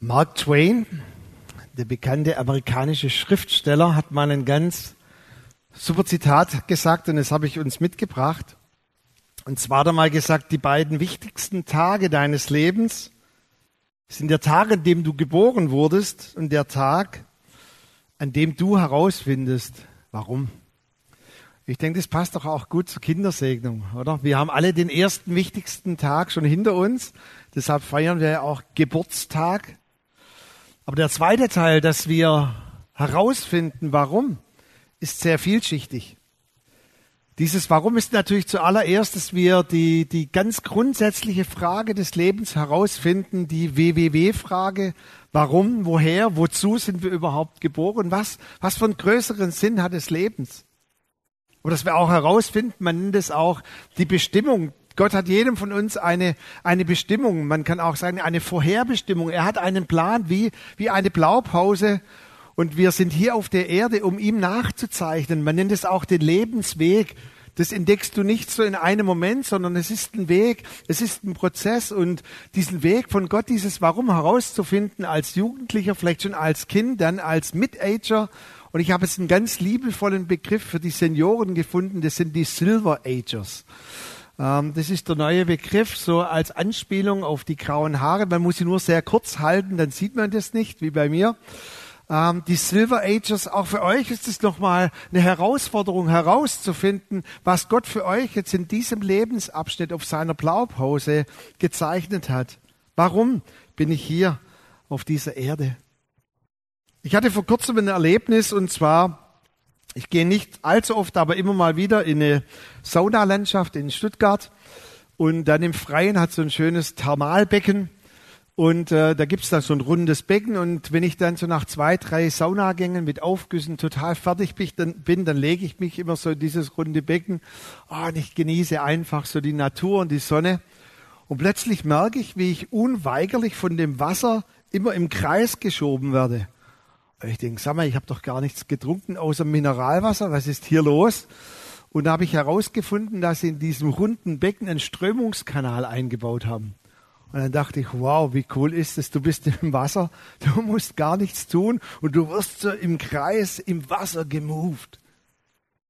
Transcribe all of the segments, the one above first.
Mark Twain, der bekannte amerikanische Schriftsteller, hat mal ein ganz super Zitat gesagt und das habe ich uns mitgebracht. Und zwar hat er mal gesagt, die beiden wichtigsten Tage deines Lebens sind der Tag, an dem du geboren wurdest und der Tag, an dem du herausfindest, warum. Ich denke, das passt doch auch gut zur Kindersegnung, oder? Wir haben alle den ersten wichtigsten Tag schon hinter uns. Deshalb feiern wir ja auch Geburtstag. Aber der zweite Teil, dass wir herausfinden, warum, ist sehr vielschichtig. Dieses Warum ist natürlich zuallererst, dass wir die, die ganz grundsätzliche Frage des Lebens herausfinden, die WWW-Frage. Warum, woher, wozu sind wir überhaupt geboren? Was, was für einen größeren Sinn hat des Lebens? Und dass wir auch herausfinden, man nennt es auch die Bestimmung Gott hat jedem von uns eine, eine Bestimmung. Man kann auch sagen, eine Vorherbestimmung. Er hat einen Plan wie, wie eine Blaupause. Und wir sind hier auf der Erde, um ihm nachzuzeichnen. Man nennt es auch den Lebensweg. Das entdeckst du nicht so in einem Moment, sondern es ist ein Weg, es ist ein Prozess und diesen Weg von Gott, dieses Warum herauszufinden als Jugendlicher, vielleicht schon als Kind, dann als Mid-Ager. Und ich habe jetzt einen ganz liebevollen Begriff für die Senioren gefunden, das sind die Silver Agers. Ähm, das ist der neue Begriff, so als Anspielung auf die grauen Haare. Man muss sie nur sehr kurz halten, dann sieht man das nicht, wie bei mir. Ähm, die Silver Ages, auch für euch ist es nochmal eine Herausforderung herauszufinden, was Gott für euch jetzt in diesem Lebensabschnitt auf seiner Blaupause gezeichnet hat. Warum bin ich hier auf dieser Erde? Ich hatte vor kurzem ein Erlebnis und zwar ich gehe nicht allzu oft, aber immer mal wieder in eine Saunalandschaft in Stuttgart. Und dann im Freien hat so ein schönes Thermalbecken. Und äh, da gibt's dann so ein rundes Becken. Und wenn ich dann so nach zwei, drei Saunagängen mit Aufgüssen total fertig bin, dann, bin, dann lege ich mich immer so in dieses runde Becken. Oh, und ich genieße einfach so die Natur und die Sonne. Und plötzlich merke ich, wie ich unweigerlich von dem Wasser immer im Kreis geschoben werde. Ich denke, sag mal, ich habe doch gar nichts getrunken außer Mineralwasser. Was ist hier los? Und da habe ich herausgefunden, dass sie in diesem runden Becken einen Strömungskanal eingebaut haben. Und dann dachte ich, wow, wie cool ist es, du bist im Wasser, du musst gar nichts tun und du wirst so im Kreis im Wasser gemoved.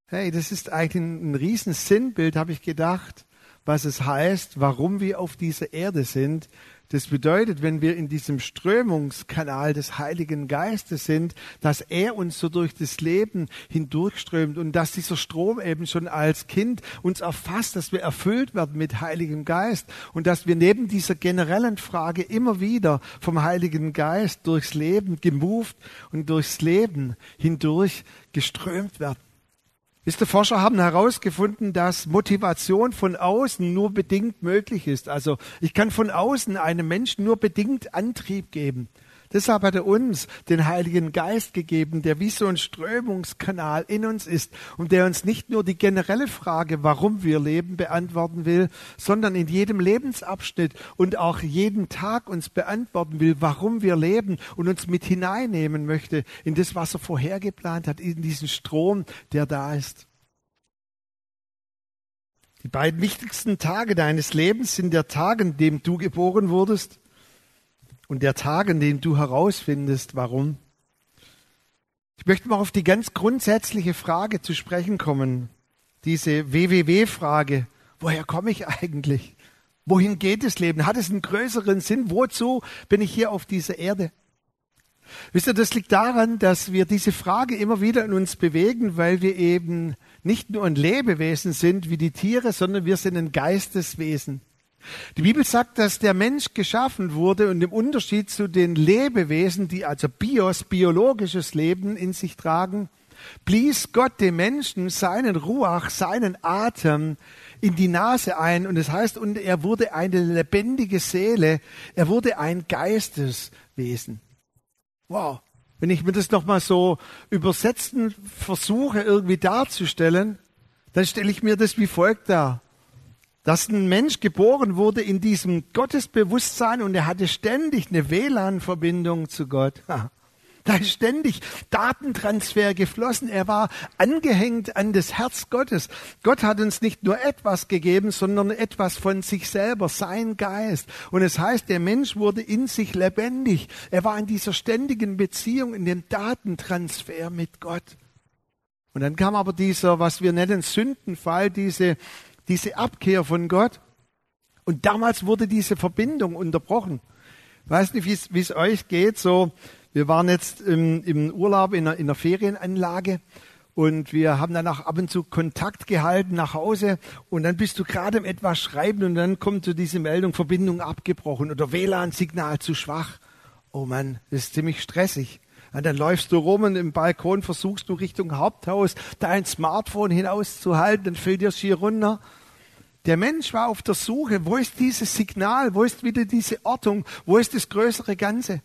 Hey, das ist eigentlich ein, ein riesen Sinnbild, habe ich gedacht, was es heißt, warum wir auf dieser Erde sind, das bedeutet, wenn wir in diesem Strömungskanal des Heiligen Geistes sind, dass er uns so durch das Leben hindurchströmt und dass dieser Strom eben schon als Kind uns erfasst, dass wir erfüllt werden mit Heiligem Geist und dass wir neben dieser generellen Frage immer wieder vom Heiligen Geist durchs Leben gemoved und durchs Leben hindurch geströmt werden. Wisst ihr, Forscher haben herausgefunden, dass Motivation von außen nur bedingt möglich ist. Also ich kann von außen einem Menschen nur bedingt Antrieb geben. Deshalb hat er uns den Heiligen Geist gegeben, der wie so ein Strömungskanal in uns ist und der uns nicht nur die generelle Frage, warum wir leben, beantworten will, sondern in jedem Lebensabschnitt und auch jeden Tag uns beantworten will, warum wir leben und uns mit hineinnehmen möchte in das, was er vorhergeplant hat, in diesen Strom, der da ist. Die beiden wichtigsten Tage deines Lebens sind der Tag, an dem du geboren wurdest und der Tag, an dem du herausfindest, warum. Ich möchte mal auf die ganz grundsätzliche Frage zu sprechen kommen. Diese WWW-Frage. Woher komme ich eigentlich? Wohin geht das Leben? Hat es einen größeren Sinn? Wozu bin ich hier auf dieser Erde? Wisst ihr, das liegt daran, dass wir diese Frage immer wieder in uns bewegen, weil wir eben nicht nur ein Lebewesen sind wie die Tiere, sondern wir sind ein Geisteswesen. Die Bibel sagt, dass der Mensch geschaffen wurde und im Unterschied zu den Lebewesen, die also Bios, biologisches Leben in sich tragen, blies Gott dem Menschen seinen Ruach, seinen Atem in die Nase ein und es das heißt, und er wurde eine lebendige Seele, er wurde ein Geisteswesen. Wow. Wenn ich mir das nochmal so übersetzen versuche, irgendwie darzustellen, dann stelle ich mir das wie folgt dar dass ein Mensch geboren wurde in diesem Gottesbewusstsein und er hatte ständig eine WLAN-Verbindung zu Gott. Da ist ständig Datentransfer geflossen. Er war angehängt an das Herz Gottes. Gott hat uns nicht nur etwas gegeben, sondern etwas von sich selber, sein Geist. Und es heißt, der Mensch wurde in sich lebendig. Er war in dieser ständigen Beziehung, in dem Datentransfer mit Gott. Und dann kam aber dieser, was wir nennen, Sündenfall, diese, diese Abkehr von Gott. Und damals wurde diese Verbindung unterbrochen. Weiß nicht, wie es euch geht. So, wir waren jetzt im, im Urlaub in einer, in einer Ferienanlage und wir haben dann auch ab und zu Kontakt gehalten nach Hause und dann bist du gerade im etwas schreiben und dann kommt so diese Meldung, Verbindung abgebrochen oder WLAN-Signal zu schwach. Oh Mann, das ist ziemlich stressig. Und dann läufst du rum und im Balkon versuchst du Richtung Haupthaus dein Smartphone hinauszuhalten, dann fällt dir schier runter. Der Mensch war auf der Suche, wo ist dieses Signal, wo ist wieder diese Ortung, wo ist das größere Ganze?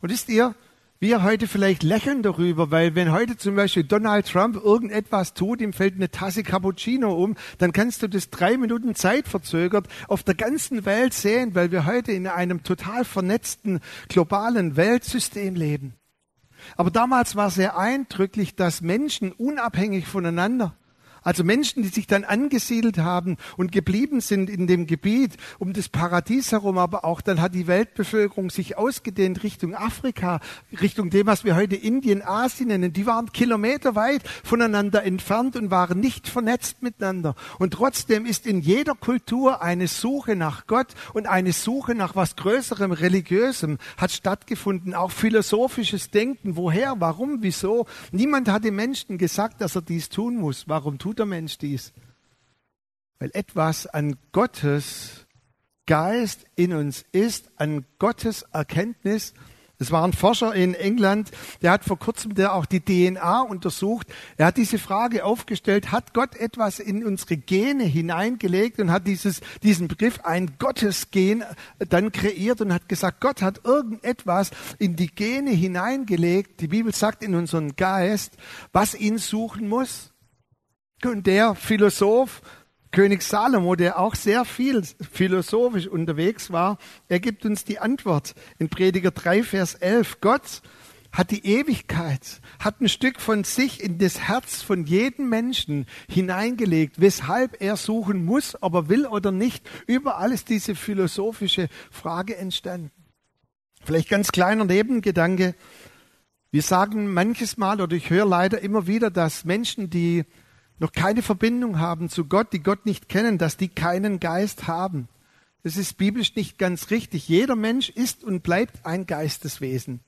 Und wisst ihr, wir heute vielleicht lächeln darüber, weil wenn heute zum Beispiel Donald Trump irgendetwas tut, ihm fällt eine Tasse Cappuccino um, dann kannst du das drei Minuten Zeit verzögert auf der ganzen Welt sehen, weil wir heute in einem total vernetzten globalen Weltsystem leben. Aber damals war sehr eindrücklich, dass Menschen unabhängig voneinander also Menschen, die sich dann angesiedelt haben und geblieben sind in dem Gebiet um das Paradies herum, aber auch dann hat die Weltbevölkerung sich ausgedehnt Richtung Afrika, Richtung dem, was wir heute Indien, Asien nennen. Die waren kilometerweit voneinander entfernt und waren nicht vernetzt miteinander. Und trotzdem ist in jeder Kultur eine Suche nach Gott und eine Suche nach was Größerem, Religiösem hat stattgefunden. Auch philosophisches Denken. Woher? Warum? Wieso? Niemand hat dem Menschen gesagt, dass er dies tun muss. Warum tut tut der Mensch dies? Weil etwas an Gottes Geist in uns ist, an Gottes Erkenntnis. Es war ein Forscher in England, der hat vor kurzem der auch die DNA untersucht. Er hat diese Frage aufgestellt, hat Gott etwas in unsere Gene hineingelegt und hat dieses, diesen Begriff ein Gottesgen dann kreiert und hat gesagt, Gott hat irgendetwas in die Gene hineingelegt. Die Bibel sagt in unseren Geist, was ihn suchen muss. Und der Philosoph, König Salomo, der auch sehr viel philosophisch unterwegs war, er gibt uns die Antwort in Prediger 3, Vers 11. Gott hat die Ewigkeit, hat ein Stück von sich in das Herz von jedem Menschen hineingelegt, weshalb er suchen muss, ob er will oder nicht. Überall ist diese philosophische Frage entstanden. Vielleicht ganz kleiner Nebengedanke. Wir sagen manches Mal oder ich höre leider immer wieder, dass Menschen, die noch keine Verbindung haben zu Gott, die Gott nicht kennen, dass die keinen Geist haben. Das ist biblisch nicht ganz richtig. Jeder Mensch ist und bleibt ein Geisteswesen.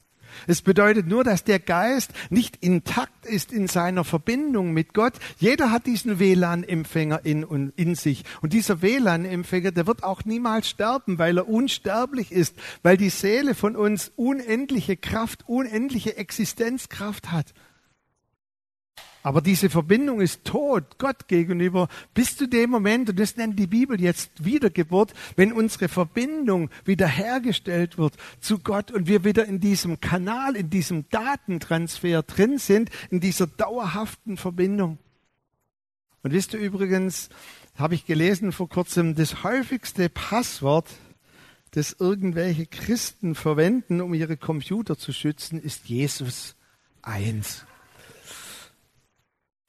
Es bedeutet nur, dass der Geist nicht intakt ist in seiner Verbindung mit Gott. Jeder hat diesen WLAN-Empfänger in, in sich. Und dieser WLAN-Empfänger, der wird auch niemals sterben, weil er unsterblich ist, weil die Seele von uns unendliche Kraft, unendliche Existenzkraft hat. Aber diese Verbindung ist tot Gott gegenüber bis zu dem Moment, und das nennt die Bibel jetzt Wiedergeburt, wenn unsere Verbindung wiederhergestellt wird zu Gott und wir wieder in diesem Kanal, in diesem Datentransfer drin sind, in dieser dauerhaften Verbindung. Und wisst ihr übrigens, habe ich gelesen vor kurzem, das häufigste Passwort, das irgendwelche Christen verwenden, um ihre Computer zu schützen, ist Jesus 1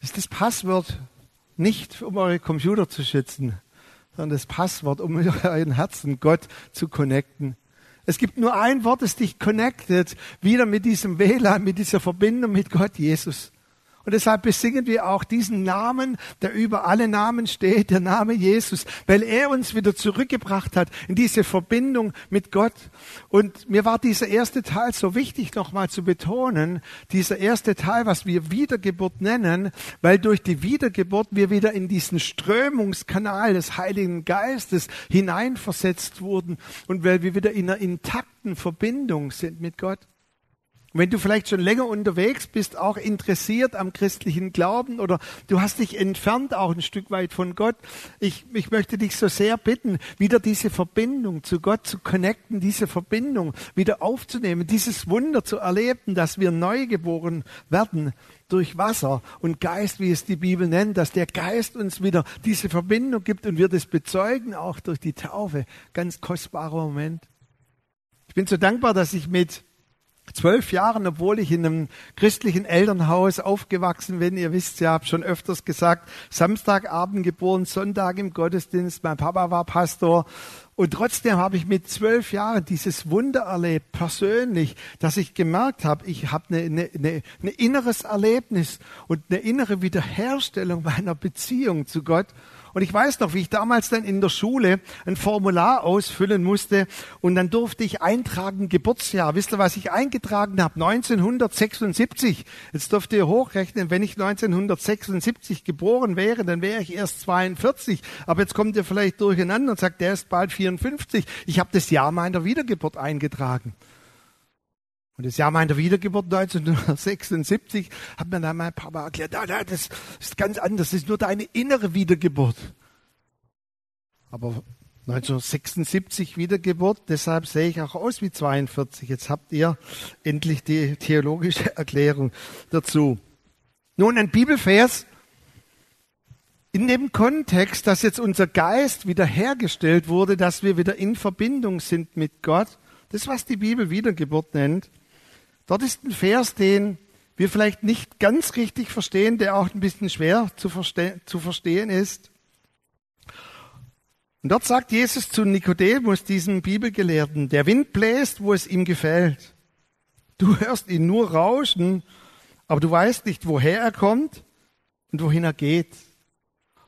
ist das Passwort nicht, um eure Computer zu schützen, sondern das Passwort, um euren Herzen Gott zu connecten. Es gibt nur ein Wort, das dich connectet, wieder mit diesem WLAN, mit dieser Verbindung mit Gott, Jesus. Und deshalb besingen wir auch diesen Namen, der über alle Namen steht, der Name Jesus, weil er uns wieder zurückgebracht hat in diese Verbindung mit Gott. Und mir war dieser erste Teil so wichtig nochmal zu betonen, dieser erste Teil, was wir Wiedergeburt nennen, weil durch die Wiedergeburt wir wieder in diesen Strömungskanal des Heiligen Geistes hineinversetzt wurden und weil wir wieder in einer intakten Verbindung sind mit Gott. Wenn du vielleicht schon länger unterwegs bist, auch interessiert am christlichen Glauben oder du hast dich entfernt auch ein Stück weit von Gott, ich, ich möchte dich so sehr bitten, wieder diese Verbindung zu Gott zu connecten, diese Verbindung wieder aufzunehmen, dieses Wunder zu erleben, dass wir neu geboren werden durch Wasser und Geist, wie es die Bibel nennt, dass der Geist uns wieder diese Verbindung gibt und wir das bezeugen, auch durch die Taufe. Ganz kostbarer Moment. Ich bin so dankbar, dass ich mit zwölf Jahren, obwohl ich in einem christlichen Elternhaus aufgewachsen bin. Ihr wisst ja, habe schon öfters gesagt, Samstagabend geboren, Sonntag im Gottesdienst. Mein Papa war Pastor. Und trotzdem habe ich mit zwölf Jahren dieses Wunder erlebt, persönlich, dass ich gemerkt habe, ich habe ein eine, eine, eine inneres Erlebnis und eine innere Wiederherstellung meiner Beziehung zu Gott. Und ich weiß noch, wie ich damals dann in der Schule ein Formular ausfüllen musste und dann durfte ich eintragen Geburtsjahr. Wisst ihr, was ich eingetragen habe? 1976. Jetzt dürft ihr hochrechnen, wenn ich 1976 geboren wäre, dann wäre ich erst 42. Aber jetzt kommt ihr vielleicht durcheinander und sagt, der ist bald 54. Ich habe das Jahr meiner Wiedergeburt eingetragen. Und das Jahr meiner Wiedergeburt 1976 hat mir dann mein Papa erklärt, ah, das ist ganz anders, das ist nur deine innere Wiedergeburt. Aber 1976 Wiedergeburt, deshalb sehe ich auch aus wie 42. Jetzt habt ihr endlich die theologische Erklärung dazu. Nun ein Bibelvers in dem Kontext, dass jetzt unser Geist wiederhergestellt wurde, dass wir wieder in Verbindung sind mit Gott. Das, was die Bibel Wiedergeburt nennt. Dort ist ein Vers, den wir vielleicht nicht ganz richtig verstehen, der auch ein bisschen schwer zu, verste zu verstehen ist. Und dort sagt Jesus zu Nikodemus, diesem Bibelgelehrten, der Wind bläst, wo es ihm gefällt. Du hörst ihn nur rauschen, aber du weißt nicht, woher er kommt und wohin er geht.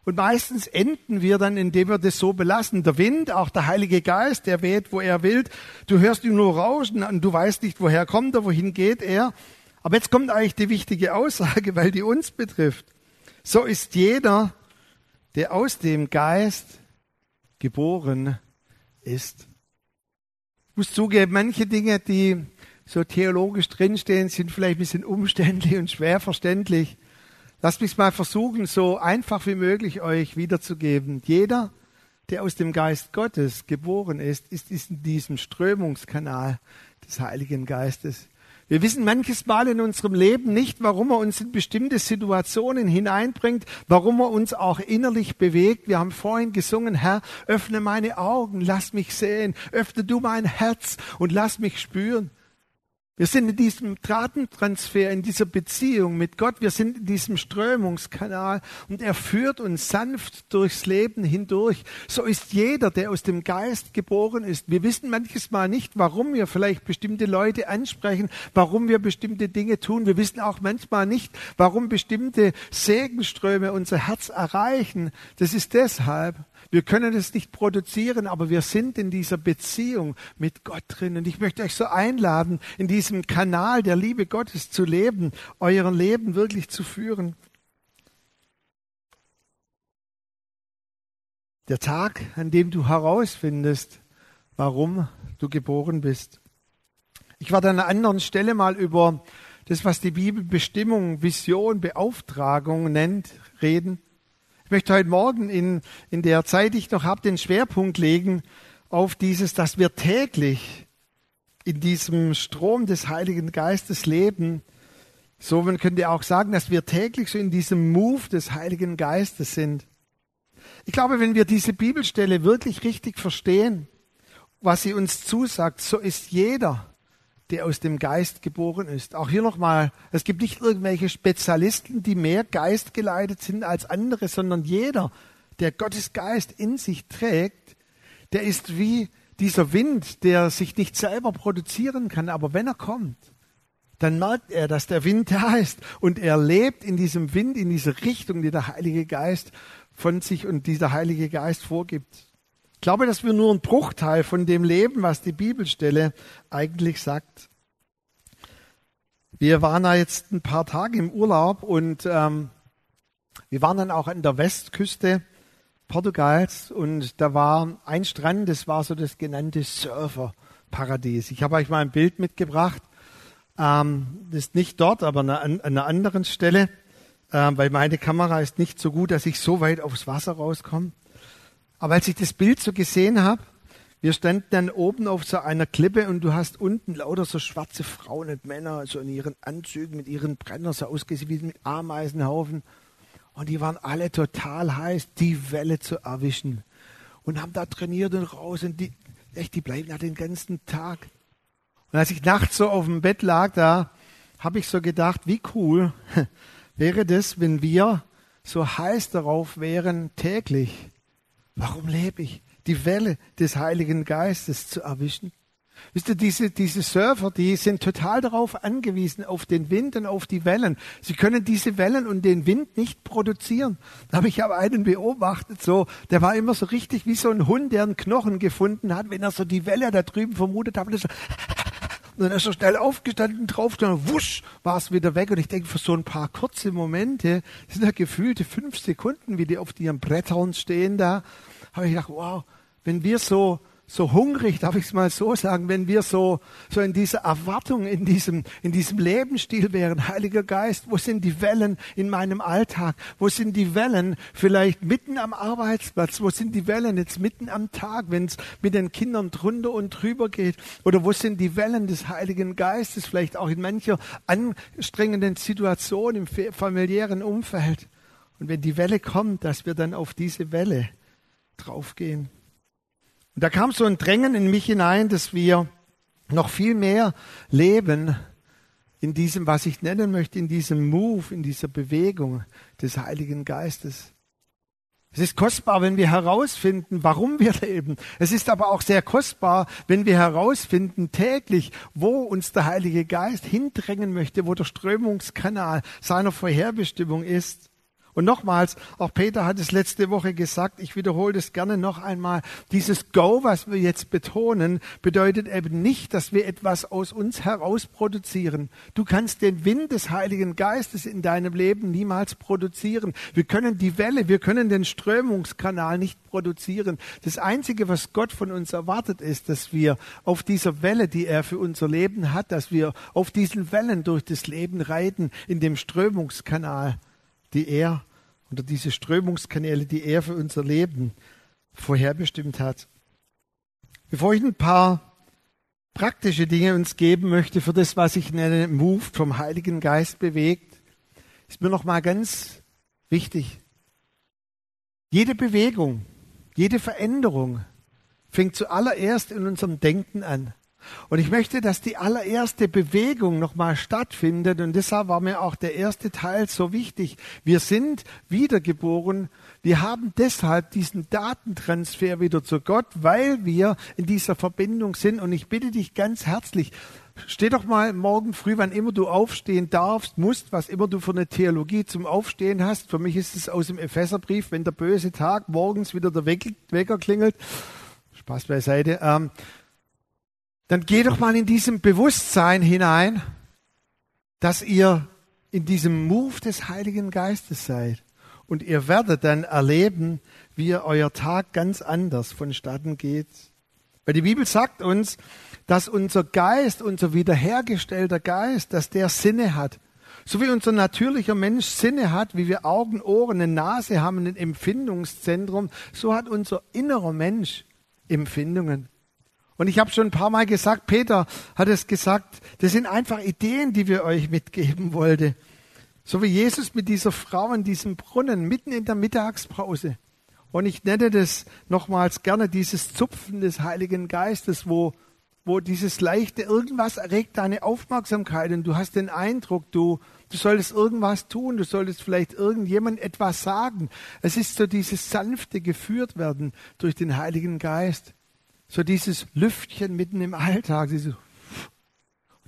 Und meistens enden wir dann, indem wir das so belassen. Der Wind, auch der Heilige Geist, der weht, wo er will. Du hörst ihn nur rauschen und du weißt nicht, woher kommt er, wohin geht er. Aber jetzt kommt eigentlich die wichtige Aussage, weil die uns betrifft. So ist jeder, der aus dem Geist geboren ist. Ich muss zugeben, manche Dinge, die so theologisch drinstehen, sind vielleicht ein bisschen umständlich und schwer verständlich. Lasst mich mal versuchen, so einfach wie möglich euch wiederzugeben. Jeder, der aus dem Geist Gottes geboren ist, ist in diesem Strömungskanal des Heiligen Geistes. Wir wissen manches Mal in unserem Leben nicht, warum er uns in bestimmte Situationen hineinbringt, warum er uns auch innerlich bewegt. Wir haben vorhin gesungen, Herr, öffne meine Augen, lass mich sehen, öffne du mein Herz und lass mich spüren. Wir sind in diesem Dratentransfer, in dieser Beziehung mit Gott. Wir sind in diesem Strömungskanal und er führt uns sanft durchs Leben hindurch. So ist jeder, der aus dem Geist geboren ist. Wir wissen manches Mal nicht, warum wir vielleicht bestimmte Leute ansprechen, warum wir bestimmte Dinge tun. Wir wissen auch manchmal nicht, warum bestimmte Segenströme unser Herz erreichen. Das ist deshalb, wir können es nicht produzieren, aber wir sind in dieser Beziehung mit Gott drin. Und ich möchte euch so einladen, in diesem Kanal der Liebe Gottes zu leben, euren Leben wirklich zu führen. Der Tag, an dem du herausfindest, warum du geboren bist. Ich werde an einer anderen Stelle mal über das, was die Bibel Bestimmung, Vision, Beauftragung nennt, reden. Ich möchte heute Morgen in, in der Zeit, die ich noch habe, den Schwerpunkt legen auf dieses, dass wir täglich in diesem Strom des Heiligen Geistes leben. So man könnte auch sagen, dass wir täglich so in diesem Move des Heiligen Geistes sind. Ich glaube, wenn wir diese Bibelstelle wirklich richtig verstehen, was sie uns zusagt, so ist jeder der aus dem Geist geboren ist. Auch hier nochmal, es gibt nicht irgendwelche Spezialisten, die mehr Geist geleitet sind als andere, sondern jeder, der Gottes Geist in sich trägt, der ist wie dieser Wind, der sich nicht selber produzieren kann, aber wenn er kommt, dann merkt er, dass der Wind da ist und er lebt in diesem Wind, in dieser Richtung, die der Heilige Geist von sich und dieser Heilige Geist vorgibt. Ich glaube, dass wir nur einen Bruchteil von dem leben, was die Bibelstelle eigentlich sagt. Wir waren da jetzt ein paar Tage im Urlaub und ähm, wir waren dann auch an der Westküste Portugals und da war ein Strand, das war so das genannte Surferparadies. Ich habe euch mal ein Bild mitgebracht. Ähm, das ist nicht dort, aber an einer anderen Stelle, äh, weil meine Kamera ist nicht so gut, dass ich so weit aufs Wasser rauskomme. Aber als ich das Bild so gesehen habe, wir standen dann oben auf so einer Klippe und du hast unten lauter so schwarze Frauen und Männer, so in ihren Anzügen mit ihren Brennern, so ausgesehen wie mit Ameisenhaufen. Und die waren alle total heiß, die Welle zu erwischen. Und haben da trainiert und raus und die, echt, die bleiben da den ganzen Tag. Und als ich nachts so auf dem Bett lag, da habe ich so gedacht, wie cool wäre das, wenn wir so heiß darauf wären, täglich, warum lebe ich, die Welle des Heiligen Geistes zu erwischen? Wisst ihr, diese, diese Surfer, die sind total darauf angewiesen, auf den Wind und auf die Wellen. Sie können diese Wellen und den Wind nicht produzieren. Da habe ich aber einen beobachtet, so, der war immer so richtig wie so ein Hund, der einen Knochen gefunden hat, wenn er so die Welle da drüben vermutet hat. Und, so, und dann ist er schnell aufgestanden, drauf, dann wusch, war es wieder weg. Und ich denke, für so ein paar kurze Momente, das sind ja gefühlte fünf Sekunden, wie die auf ihren Brettern stehen da, habe ich gedacht, wow, wenn wir so so hungrig, darf ich es mal so sagen, wenn wir so, so in dieser Erwartung, in diesem, in diesem Lebensstil wären, Heiliger Geist, wo sind die Wellen in meinem Alltag? Wo sind die Wellen vielleicht mitten am Arbeitsplatz? Wo sind die Wellen jetzt mitten am Tag, wenn es mit den Kindern drunter und drüber geht? Oder wo sind die Wellen des Heiligen Geistes, vielleicht auch in mancher anstrengenden Situation im familiären Umfeld? Und wenn die Welle kommt, dass wir dann auf diese Welle draufgehen. Und da kam so ein Drängen in mich hinein, dass wir noch viel mehr leben in diesem, was ich nennen möchte, in diesem Move, in dieser Bewegung des Heiligen Geistes. Es ist kostbar, wenn wir herausfinden, warum wir leben. Es ist aber auch sehr kostbar, wenn wir herausfinden täglich, wo uns der Heilige Geist hindrängen möchte, wo der Strömungskanal seiner Vorherbestimmung ist. Und nochmals, auch Peter hat es letzte Woche gesagt, ich wiederhole das gerne noch einmal, dieses Go, was wir jetzt betonen, bedeutet eben nicht, dass wir etwas aus uns heraus produzieren. Du kannst den Wind des Heiligen Geistes in deinem Leben niemals produzieren. Wir können die Welle, wir können den Strömungskanal nicht produzieren. Das Einzige, was Gott von uns erwartet, ist, dass wir auf dieser Welle, die er für unser Leben hat, dass wir auf diesen Wellen durch das Leben reiten, in dem Strömungskanal, die er oder diese Strömungskanäle, die er für unser Leben vorherbestimmt hat. Bevor ich ein paar praktische Dinge uns geben möchte für das, was ich nenne, moved vom Heiligen Geist bewegt, ist mir noch mal ganz wichtig. Jede Bewegung, jede Veränderung fängt zuallererst in unserem Denken an. Und ich möchte, dass die allererste Bewegung nochmal stattfindet. Und deshalb war mir auch der erste Teil so wichtig. Wir sind wiedergeboren. Wir haben deshalb diesen Datentransfer wieder zu Gott, weil wir in dieser Verbindung sind. Und ich bitte dich ganz herzlich, Steh doch mal morgen früh, wann immer du aufstehen darfst, musst, was immer du für eine Theologie zum Aufstehen hast. Für mich ist es aus dem Epheserbrief, wenn der böse Tag morgens wieder der Wecker klingelt. Spaß beiseite. Ähm, dann geh doch mal in diesem Bewusstsein hinein, dass ihr in diesem Move des Heiligen Geistes seid. Und ihr werdet dann erleben, wie euer Tag ganz anders vonstatten geht. Weil die Bibel sagt uns, dass unser Geist, unser wiederhergestellter Geist, dass der Sinne hat. So wie unser natürlicher Mensch Sinne hat, wie wir Augen, Ohren, eine Nase haben, ein Empfindungszentrum, so hat unser innerer Mensch Empfindungen. Und ich habe schon ein paar Mal gesagt, Peter hat es gesagt, das sind einfach Ideen, die wir euch mitgeben wollten. So wie Jesus mit dieser Frau in diesem Brunnen mitten in der Mittagspause. Und ich nenne das nochmals gerne dieses Zupfen des Heiligen Geistes, wo, wo dieses leichte irgendwas erregt deine Aufmerksamkeit und du hast den Eindruck, du, du solltest irgendwas tun, du solltest vielleicht irgendjemand etwas sagen. Es ist so dieses sanfte geführt werden durch den Heiligen Geist so dieses Lüftchen mitten im Alltag, diese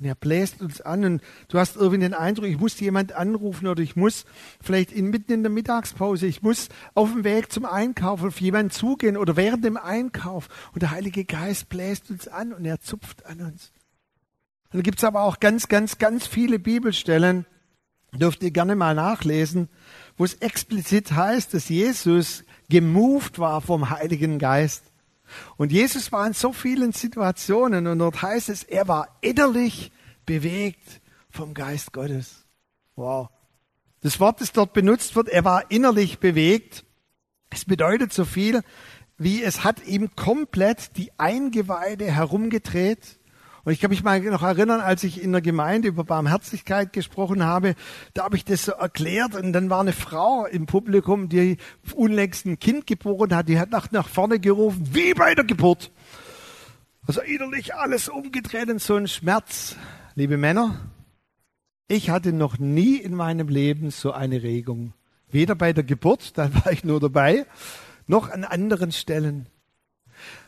und er bläst uns an und du hast irgendwie den Eindruck, ich muss jemand anrufen oder ich muss vielleicht in, mitten in der Mittagspause, ich muss auf dem Weg zum Einkauf auf jemanden zugehen oder während dem Einkauf und der Heilige Geist bläst uns an und er zupft an uns. Und dann gibt's aber auch ganz, ganz, ganz viele Bibelstellen, dürft ihr gerne mal nachlesen, wo es explizit heißt, dass Jesus gemoved war vom Heiligen Geist. Und Jesus war in so vielen Situationen und dort heißt es, er war innerlich bewegt vom Geist Gottes. Wow. Das Wort, das dort benutzt wird, er war innerlich bewegt. Es bedeutet so viel, wie es hat ihm komplett die Eingeweide herumgedreht. Und ich kann mich mal noch erinnern, als ich in der Gemeinde über Barmherzigkeit gesprochen habe, da habe ich das so erklärt und dann war eine Frau im Publikum, die unlängst ein Kind geboren hat, die hat nach, nach vorne gerufen, wie bei der Geburt. Also innerlich alles umgedreht und so ein Schmerz. Liebe Männer, ich hatte noch nie in meinem Leben so eine Regung. Weder bei der Geburt, da war ich nur dabei, noch an anderen Stellen.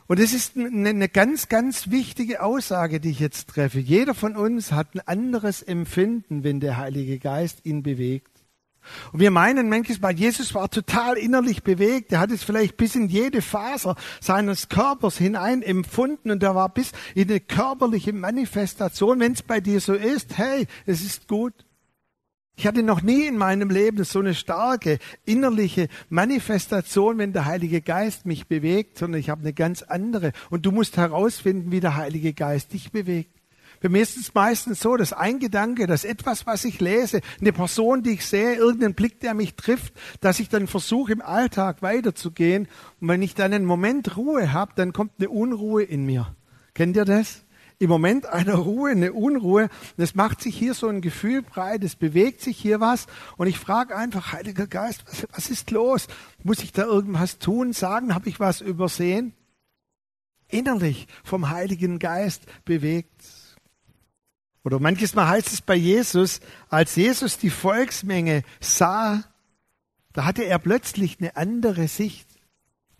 Und es ist eine ganz, ganz wichtige Aussage, die ich jetzt treffe. Jeder von uns hat ein anderes Empfinden, wenn der Heilige Geist ihn bewegt. Und wir meinen manches Mal, Jesus war total innerlich bewegt. Er hat es vielleicht bis in jede Faser seines Körpers hinein empfunden und er war bis in eine körperliche Manifestation. Wenn es bei dir so ist, hey, es ist gut. Ich hatte noch nie in meinem Leben so eine starke innerliche Manifestation, wenn der Heilige Geist mich bewegt, sondern ich habe eine ganz andere. Und du musst herausfinden, wie der Heilige Geist dich bewegt. Bei mir ist es meistens so, dass ein Gedanke, dass etwas, was ich lese, eine Person, die ich sehe, irgendein Blick, der mich trifft, dass ich dann versuche, im Alltag weiterzugehen. Und wenn ich dann einen Moment Ruhe habe, dann kommt eine Unruhe in mir. Kennt ihr das? Im Moment einer Ruhe, eine Unruhe. Und es macht sich hier so ein Gefühl breit, es bewegt sich hier was. Und ich frage einfach, Heiliger Geist, was, was ist los? Muss ich da irgendwas tun, sagen? Habe ich was übersehen? Innerlich vom Heiligen Geist bewegt. Oder manches Mal heißt es bei Jesus, als Jesus die Volksmenge sah, da hatte er plötzlich eine andere Sicht.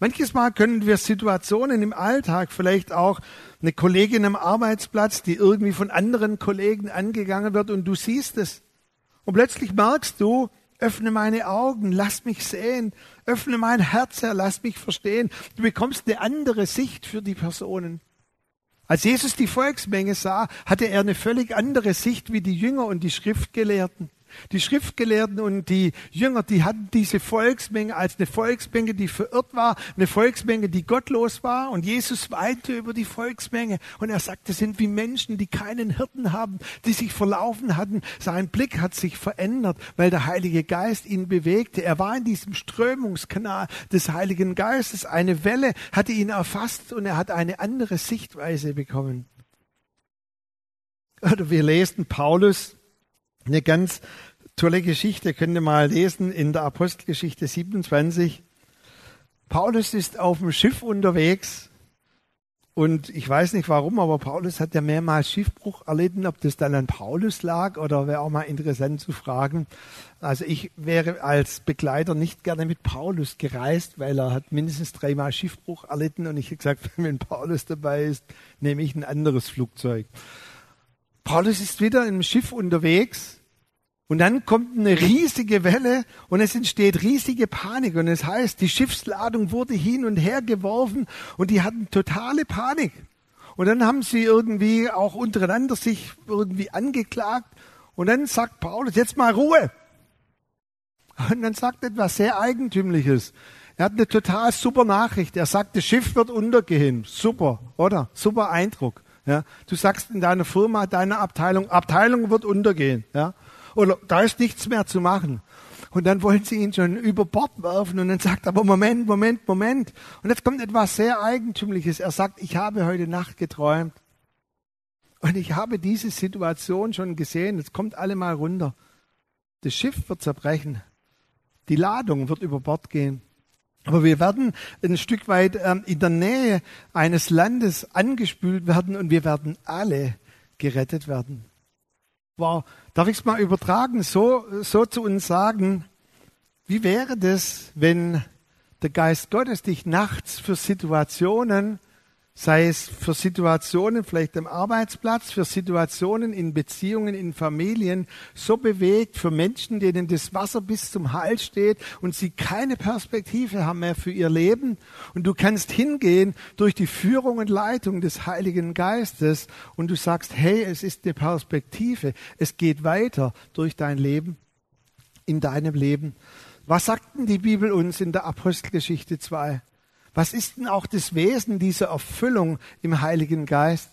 Manches Mal können wir Situationen im Alltag, vielleicht auch eine Kollegin am Arbeitsplatz, die irgendwie von anderen Kollegen angegangen wird und du siehst es. Und plötzlich merkst du, öffne meine Augen, lass mich sehen, öffne mein Herz, Herr, lass mich verstehen. Du bekommst eine andere Sicht für die Personen. Als Jesus die Volksmenge sah, hatte er eine völlig andere Sicht wie die Jünger und die Schriftgelehrten. Die Schriftgelehrten und die Jünger, die hatten diese Volksmenge als eine Volksmenge, die verirrt war, eine Volksmenge, die gottlos war. Und Jesus weinte über die Volksmenge. Und er sagte, das sind wie Menschen, die keinen Hirten haben, die sich verlaufen hatten. Sein Blick hat sich verändert, weil der Heilige Geist ihn bewegte. Er war in diesem Strömungskanal des Heiligen Geistes. Eine Welle hatte ihn erfasst und er hat eine andere Sichtweise bekommen. Oder wir lesen Paulus, eine ganz tolle Geschichte, könnt ihr mal lesen in der Apostelgeschichte 27. Paulus ist auf dem Schiff unterwegs und ich weiß nicht warum, aber Paulus hat ja mehrmals Schiffbruch erlitten. Ob das dann an Paulus lag oder wäre auch mal interessant zu fragen. Also ich wäre als Begleiter nicht gerne mit Paulus gereist, weil er hat mindestens dreimal Schiffbruch erlitten und ich habe gesagt, wenn Paulus dabei ist, nehme ich ein anderes Flugzeug. Paulus ist wieder im Schiff unterwegs und dann kommt eine riesige Welle und es entsteht riesige Panik. Und es heißt, die Schiffsladung wurde hin und her geworfen und die hatten totale Panik. Und dann haben sie irgendwie auch untereinander sich irgendwie angeklagt. Und dann sagt Paulus, jetzt mal Ruhe. Und dann sagt etwas sehr Eigentümliches. Er hat eine total super Nachricht. Er sagt, das Schiff wird untergehen. Super, oder? Super Eindruck. Ja, du sagst in deiner Firma, deiner Abteilung, Abteilung wird untergehen. Ja, oder da ist nichts mehr zu machen. Und dann wollen sie ihn schon über Bord werfen und dann sagt aber Moment, Moment, Moment. Und jetzt kommt etwas sehr Eigentümliches. Er sagt, ich habe heute Nacht geträumt. Und ich habe diese Situation schon gesehen. Jetzt kommt alle mal runter. Das Schiff wird zerbrechen. Die Ladung wird über Bord gehen. Aber wir werden ein Stück weit ähm, in der Nähe eines Landes angespült werden und wir werden alle gerettet werden. Wow, darf ich es mal übertragen, so, so zu uns sagen, wie wäre das, wenn der Geist Gottes dich nachts für Situationen sei es für Situationen vielleicht am Arbeitsplatz, für Situationen in Beziehungen, in Familien, so bewegt, für Menschen, denen das Wasser bis zum Hals steht und sie keine Perspektive haben mehr für ihr Leben. Und du kannst hingehen durch die Führung und Leitung des Heiligen Geistes und du sagst, hey, es ist eine Perspektive, es geht weiter durch dein Leben, in deinem Leben. Was sagt denn die Bibel uns in der Apostelgeschichte 2? Was ist denn auch das Wesen dieser Erfüllung im Heiligen Geist?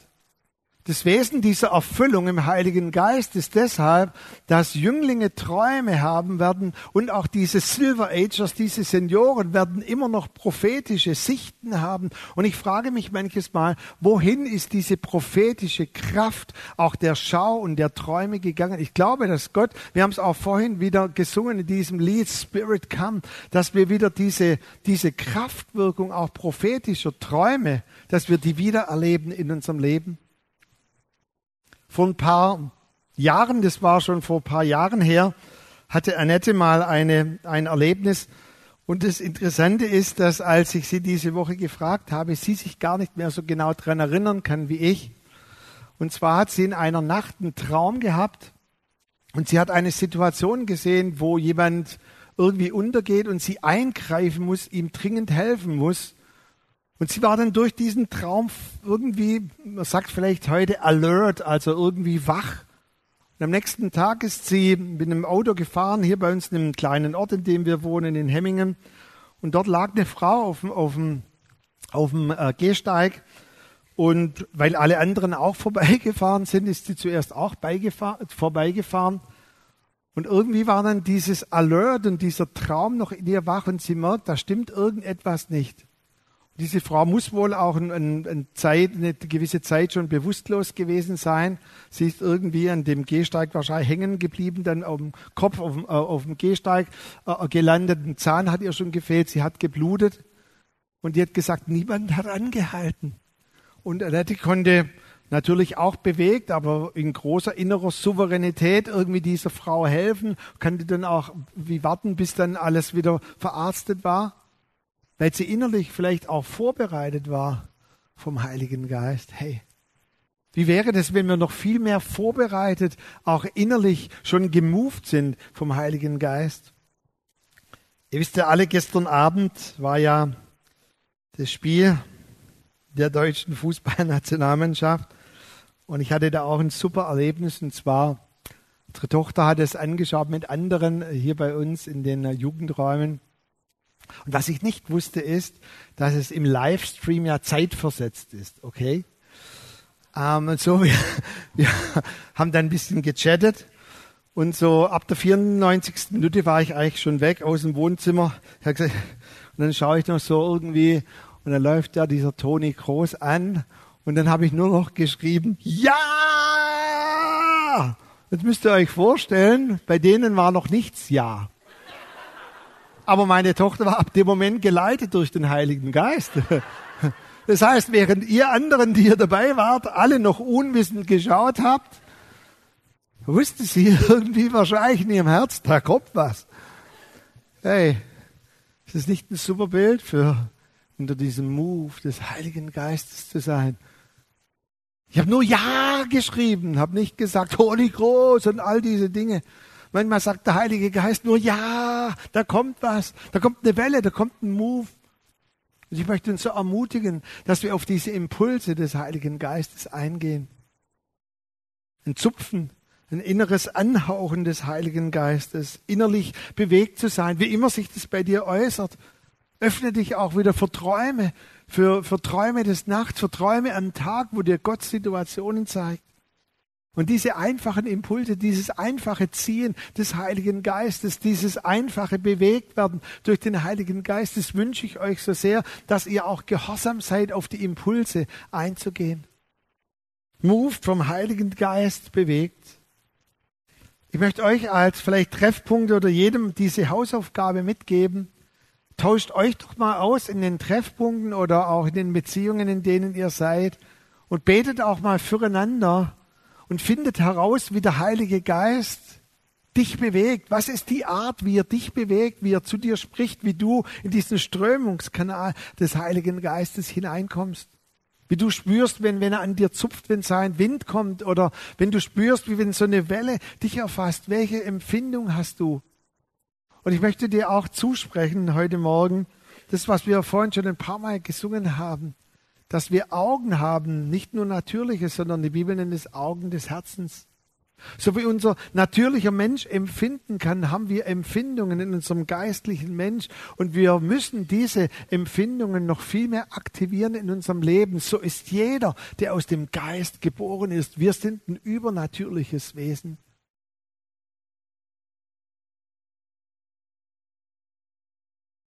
Das Wesen dieser Erfüllung im Heiligen Geist ist deshalb, dass Jünglinge Träume haben werden und auch diese Silver Agers, diese Senioren werden immer noch prophetische Sichten haben. Und ich frage mich manches Mal, wohin ist diese prophetische Kraft auch der Schau und der Träume gegangen? Ich glaube, dass Gott, wir haben es auch vorhin wieder gesungen in diesem Lied Spirit Come, dass wir wieder diese, diese Kraftwirkung auch prophetischer Träume, dass wir die wieder erleben in unserem Leben. Vor ein paar Jahren, das war schon vor ein paar Jahren her, hatte Annette mal eine, ein Erlebnis. Und das Interessante ist, dass als ich sie diese Woche gefragt habe, sie sich gar nicht mehr so genau daran erinnern kann wie ich. Und zwar hat sie in einer Nacht einen Traum gehabt und sie hat eine Situation gesehen, wo jemand irgendwie untergeht und sie eingreifen muss, ihm dringend helfen muss. Und sie war dann durch diesen Traum irgendwie, man sagt vielleicht heute alert, also irgendwie wach. Und am nächsten Tag ist sie mit einem Auto gefahren, hier bei uns in einem kleinen Ort, in dem wir wohnen, in Hemmingen. Und dort lag eine Frau auf dem, auf dem, auf dem äh, Gehsteig. Und weil alle anderen auch vorbeigefahren sind, ist sie zuerst auch vorbeigefahren. Und irgendwie war dann dieses Alert und dieser Traum noch in ihr wach und sie merkt, da stimmt irgendetwas nicht. Diese Frau muss wohl auch ein, ein, ein Zeit, eine gewisse Zeit schon bewusstlos gewesen sein. Sie ist irgendwie an dem Gehsteig wahrscheinlich hängen geblieben, dann auf dem Kopf auf dem, äh, auf dem Gehsteig äh, gelandet. Ein Zahn hat ihr schon gefehlt, sie hat geblutet. Und die hat gesagt, niemand hat angehalten. Und Annette konnte natürlich auch bewegt, aber in großer innerer Souveränität irgendwie dieser Frau helfen, konnte dann auch wie warten, bis dann alles wieder verarztet war weil sie innerlich vielleicht auch vorbereitet war vom Heiligen Geist. Hey, wie wäre das, wenn wir noch viel mehr vorbereitet, auch innerlich schon gemoved sind vom Heiligen Geist? Ihr wisst ja alle, gestern Abend war ja das Spiel der deutschen Fußballnationalmannschaft und ich hatte da auch ein super Erlebnis und zwar unsere Tochter hat es angeschaut mit anderen hier bei uns in den Jugendräumen und was ich nicht wusste, ist, dass es im Livestream ja zeitversetzt ist, okay? Ähm, und so, wir, wir haben dann ein bisschen gechattet. Und so ab der 94. Minute war ich eigentlich schon weg aus dem Wohnzimmer. Und dann schaue ich noch so irgendwie und dann läuft da dieser Toni Groß an. Und dann habe ich nur noch geschrieben, ja! Jetzt müsst ihr euch vorstellen, bei denen war noch nichts Ja. Aber meine Tochter war ab dem Moment geleitet durch den Heiligen Geist. Das heißt, während ihr anderen, die hier dabei wart, alle noch unwissend geschaut habt, wusste sie irgendwie wahrscheinlich in ihrem Herz, da kommt was. Hey, ist das nicht ein super Bild für unter diesem Move des Heiligen Geistes zu sein? Ich habe nur Ja geschrieben, habe nicht gesagt, Holy Groß und all diese Dinge. Manchmal sagt der Heilige Geist nur, ja, da kommt was, da kommt eine Welle, da kommt ein Move. Und ich möchte uns so ermutigen, dass wir auf diese Impulse des Heiligen Geistes eingehen. Ein Zupfen, ein inneres Anhauchen des Heiligen Geistes, innerlich bewegt zu sein, wie immer sich das bei dir äußert. Öffne dich auch wieder für Träume, für, für Träume des Nachts, für Träume am Tag, wo dir Gott Situationen zeigt. Und diese einfachen Impulse, dieses einfache Ziehen des Heiligen Geistes, dieses einfache Bewegtwerden durch den Heiligen Geist, das wünsche ich euch so sehr, dass ihr auch gehorsam seid, auf die Impulse einzugehen. Moved vom Heiligen Geist bewegt. Ich möchte euch als vielleicht Treffpunkt oder jedem diese Hausaufgabe mitgeben. Tauscht euch doch mal aus in den Treffpunkten oder auch in den Beziehungen, in denen ihr seid und betet auch mal füreinander und findet heraus, wie der Heilige Geist dich bewegt. Was ist die Art, wie er dich bewegt, wie er zu dir spricht, wie du in diesen Strömungskanal des Heiligen Geistes hineinkommst. Wie du spürst, wenn, wenn er an dir zupft, wenn sein Wind kommt oder wenn du spürst, wie wenn so eine Welle dich erfasst. Welche Empfindung hast du? Und ich möchte dir auch zusprechen heute Morgen, das, was wir vorhin schon ein paar Mal gesungen haben dass wir Augen haben, nicht nur natürliche, sondern die Bibel nennt es Augen des Herzens. So wie unser natürlicher Mensch empfinden kann, haben wir Empfindungen in unserem geistlichen Mensch und wir müssen diese Empfindungen noch viel mehr aktivieren in unserem Leben. So ist jeder, der aus dem Geist geboren ist. Wir sind ein übernatürliches Wesen.